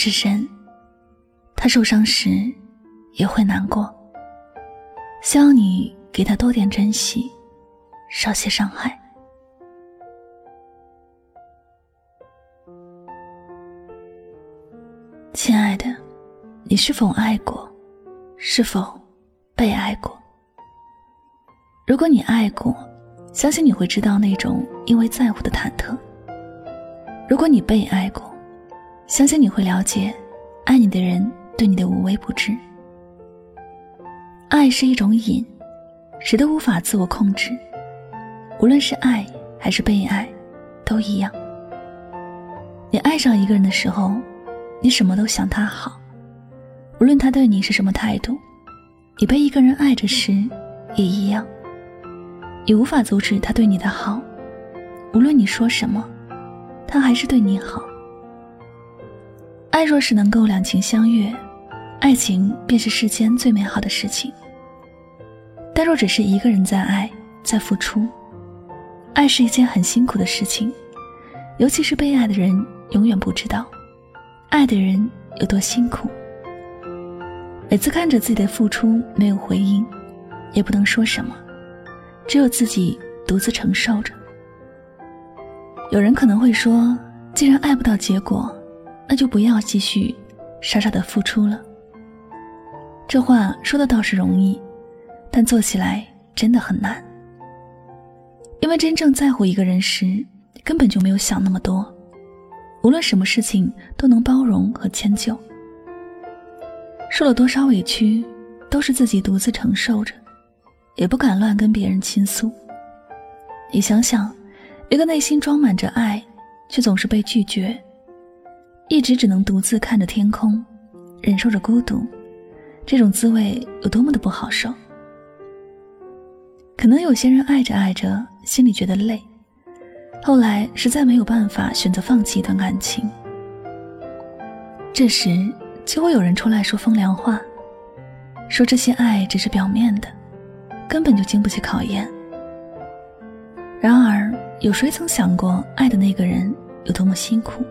是神，他受伤时也会难过。希望你给他多点珍惜，少些伤害。亲爱的，你是否爱过？是否被爱过？如果你爱过，相信你会知道那种因为在乎的忐忑。如果你被爱过，相信你会了解，爱你的人对你的无微不至。爱是一种瘾，谁都无法自我控制。无论是爱还是被爱，都一样。你爱上一个人的时候，你什么都想他好，无论他对你是什么态度；你被一个人爱着时，也一样。你无法阻止他对你的好，无论你说什么，他还是对你好。爱若是能够两情相悦，爱情便是世间最美好的事情。但若只是一个人在爱，在付出，爱是一件很辛苦的事情，尤其是被爱的人永远不知道，爱的人有多辛苦。每次看着自己的付出没有回应，也不能说什么，只有自己独自承受着。有人可能会说，既然爱不到结果。那就不要继续傻傻的付出了。这话说的倒是容易，但做起来真的很难。因为真正在乎一个人时，根本就没有想那么多，无论什么事情都能包容和迁就。受了多少委屈，都是自己独自承受着，也不敢乱跟别人倾诉。你想想，一个内心装满着爱，却总是被拒绝。一直只能独自看着天空，忍受着孤独，这种滋味有多么的不好受。可能有些人爱着爱着，心里觉得累，后来实在没有办法，选择放弃一段感情。这时就会有人出来说风凉话，说这些爱只是表面的，根本就经不起考验。然而，有谁曾想过爱的那个人有多么辛苦？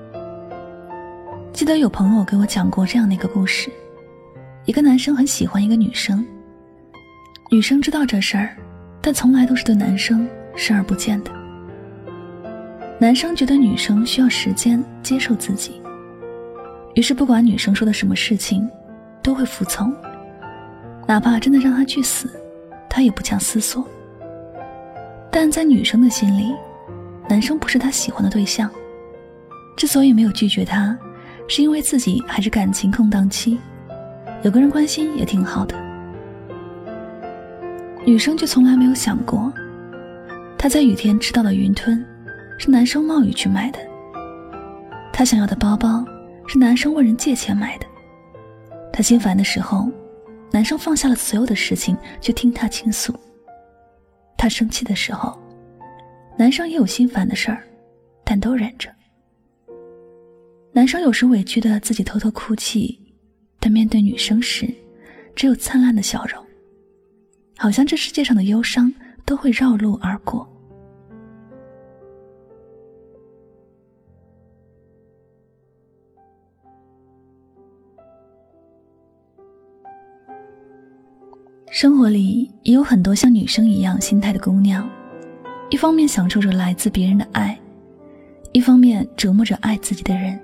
记得有朋友给我讲过这样的一个故事：一个男生很喜欢一个女生，女生知道这事儿，但从来都是对男生视而不见的。男生觉得女生需要时间接受自己，于是不管女生说的什么事情，都会服从，哪怕真的让他去死，他也不假思索。但在女生的心里，男生不是她喜欢的对象，之所以没有拒绝他。是因为自己还是感情空档期，有个人关心也挺好的。女生却从来没有想过，她在雨天吃到的云吞，是男生冒雨去买的；她想要的包包，是男生问人借钱买的；她心烦的时候，男生放下了所有的事情去听她倾诉；她生气的时候，男生也有心烦的事儿，但都忍着。男生有时委屈的自己偷偷哭泣，但面对女生时，只有灿烂的笑容，好像这世界上的忧伤都会绕路而过。生活里也有很多像女生一样心态的姑娘，一方面享受着来自别人的爱，一方面折磨着爱自己的人。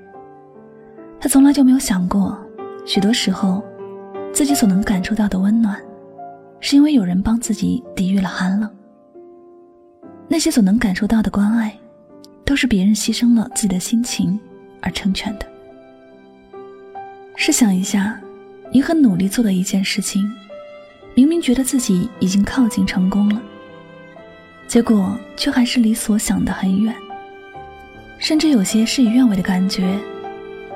他从来就没有想过，许多时候，自己所能感受到的温暖，是因为有人帮自己抵御了寒冷。那些所能感受到的关爱，都是别人牺牲了自己的心情而成全的。试想一下，你很努力做的一件事情，明明觉得自己已经靠近成功了，结果却还是离所想的很远，甚至有些事与愿违的感觉。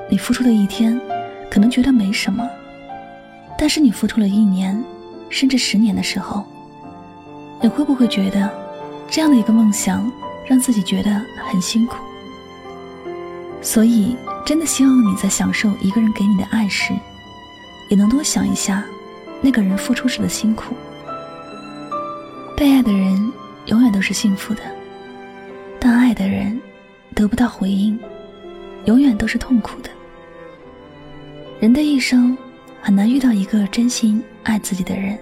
你付出的一天，可能觉得没什么，但是你付出了一年，甚至十年的时候，你会不会觉得？这样的一个梦想，让自己觉得很辛苦，所以真的希望你在享受一个人给你的爱时，也能多想一下那个人付出时的辛苦。被爱的人永远都是幸福的，但爱的人得不到回应，永远都是痛苦的。人的一生很难遇到一个真心爱自己的人，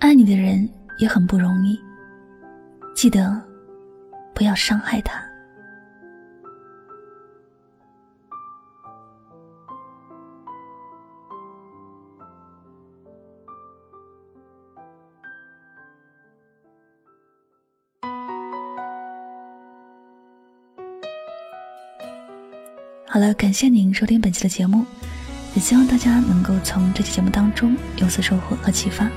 爱你的人也很不容易。记得，不要伤害他。好了，感谢您收听本期的节目，也希望大家能够从这期节目当中有所收获和启发。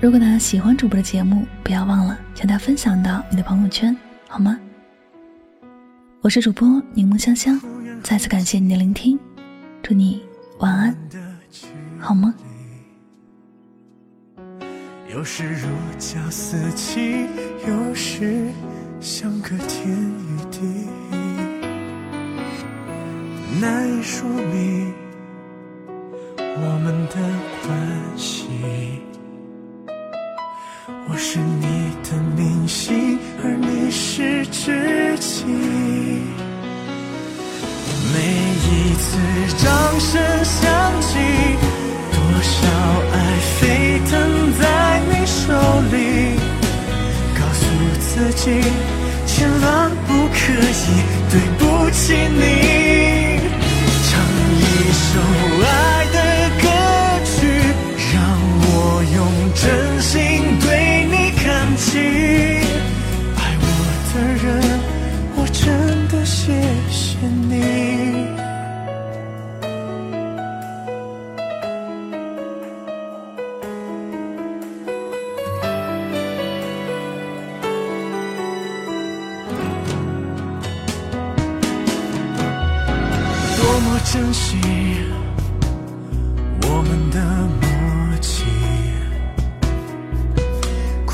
如果呢喜欢主播的节目，不要忘了将它分享到你的朋友圈，好吗？我是主播柠檬香香，再次感谢你的聆听，祝你晚安，好吗？有时如胶似漆，有时相隔天与地，难以说明我们的关系。我是你的明星，而你是知己。每一次掌声响起，多少爱沸腾在你手里。告诉自己，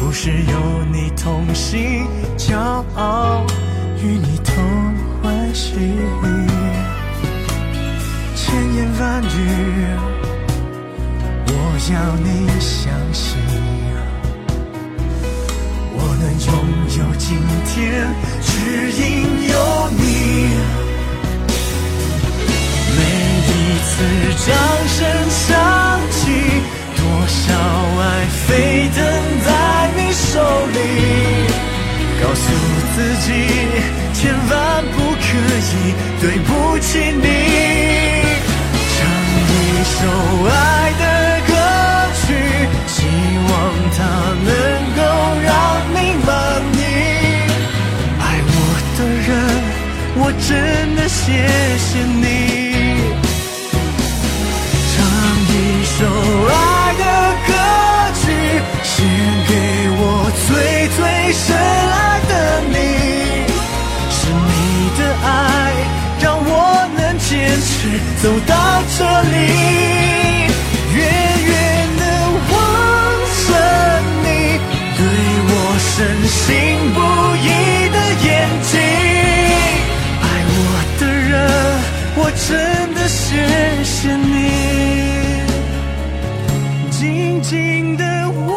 不是有你同行，骄傲与你同欢喜。千言万语，我要你相信。我能拥有今天，自己，千万不可以对不起你。唱一首爱的歌曲，希望它能够让你满意。爱我的人，我真的谢谢你。走到这里，远远的望着你对我深信不疑的眼睛，爱我的人，我真的谢谢你，静静的握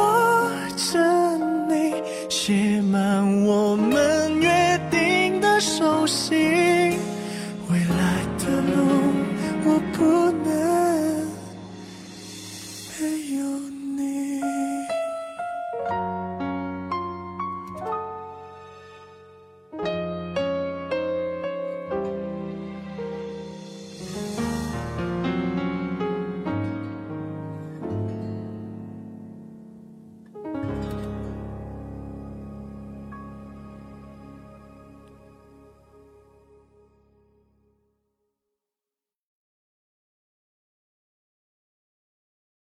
着你。写满我们约定的手心。